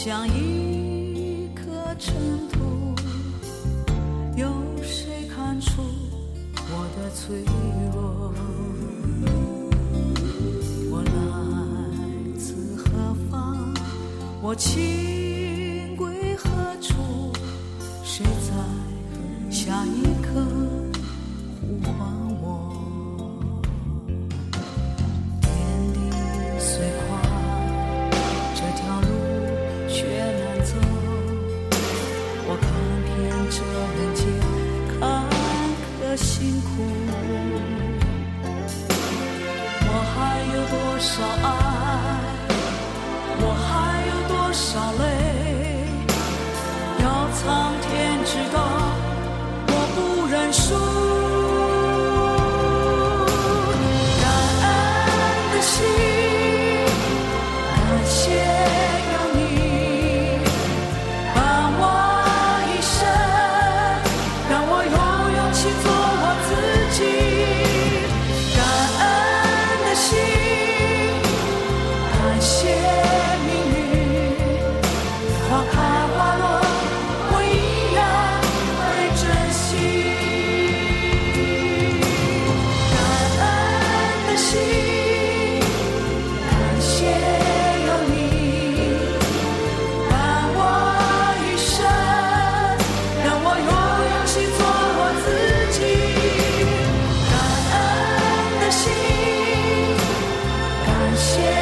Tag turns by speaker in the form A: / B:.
A: 像一颗尘土，有谁看出我的脆弱？我来自何方？我多少泪？要苍天知道，我不认输。花开花落，我依然会珍惜。感恩的心，感谢有你，伴我一生，让我有勇气做我自己。感恩的心，感谢。